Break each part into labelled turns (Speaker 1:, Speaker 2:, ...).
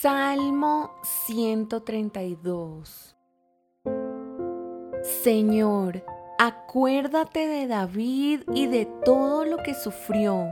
Speaker 1: Salmo 132 Señor, acuérdate de David y de todo lo que sufrió.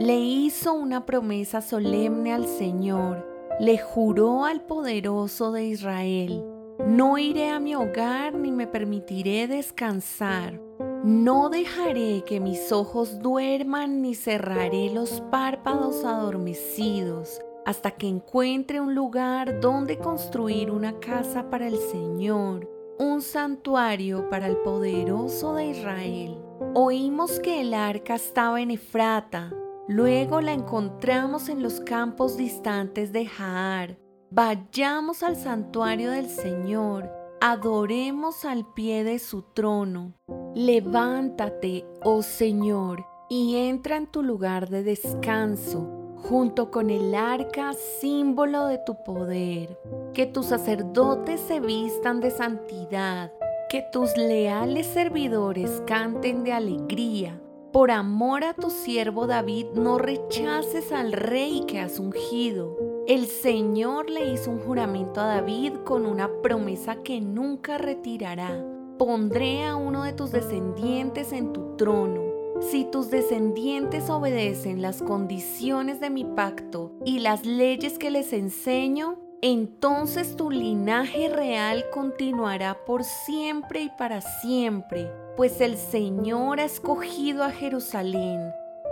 Speaker 1: Le hizo una promesa solemne al Señor, le juró al poderoso de Israel, no iré a mi hogar ni me permitiré descansar. No dejaré que mis ojos duerman ni cerraré los párpados adormecidos hasta que encuentre un lugar donde construir una casa para el Señor, un santuario para el poderoso de Israel. Oímos que el arca estaba en Efrata, luego la encontramos en los campos distantes de Jaar. Vayamos al santuario del Señor, adoremos al pie de su trono. Levántate, oh Señor, y entra en tu lugar de descanso junto con el arca, símbolo de tu poder. Que tus sacerdotes se vistan de santidad, que tus leales servidores canten de alegría. Por amor a tu siervo David, no rechaces al rey que has ungido. El Señor le hizo un juramento a David con una promesa que nunca retirará. Pondré a uno de tus descendientes en tu trono si tus descendientes obedecen las condiciones de mi pacto y las leyes que les enseño, entonces tu linaje real continuará por siempre y para siempre, pues el Señor ha escogido a Jerusalén,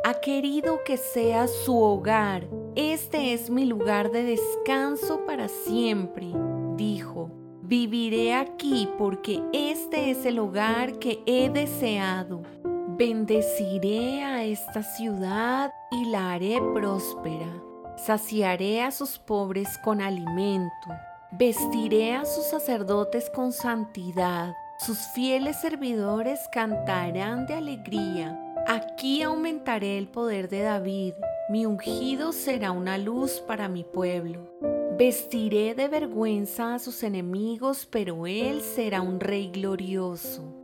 Speaker 1: ha querido que sea su hogar. Este es mi lugar de descanso para siempre, dijo. Viviré aquí porque este es el hogar que he deseado. Bendeciré a esta ciudad y la haré próspera. Saciaré a sus pobres con alimento. Vestiré a sus sacerdotes con santidad. Sus fieles servidores cantarán de alegría. Aquí aumentaré el poder de David. Mi ungido será una luz para mi pueblo. Vestiré de vergüenza a sus enemigos, pero él será un rey glorioso.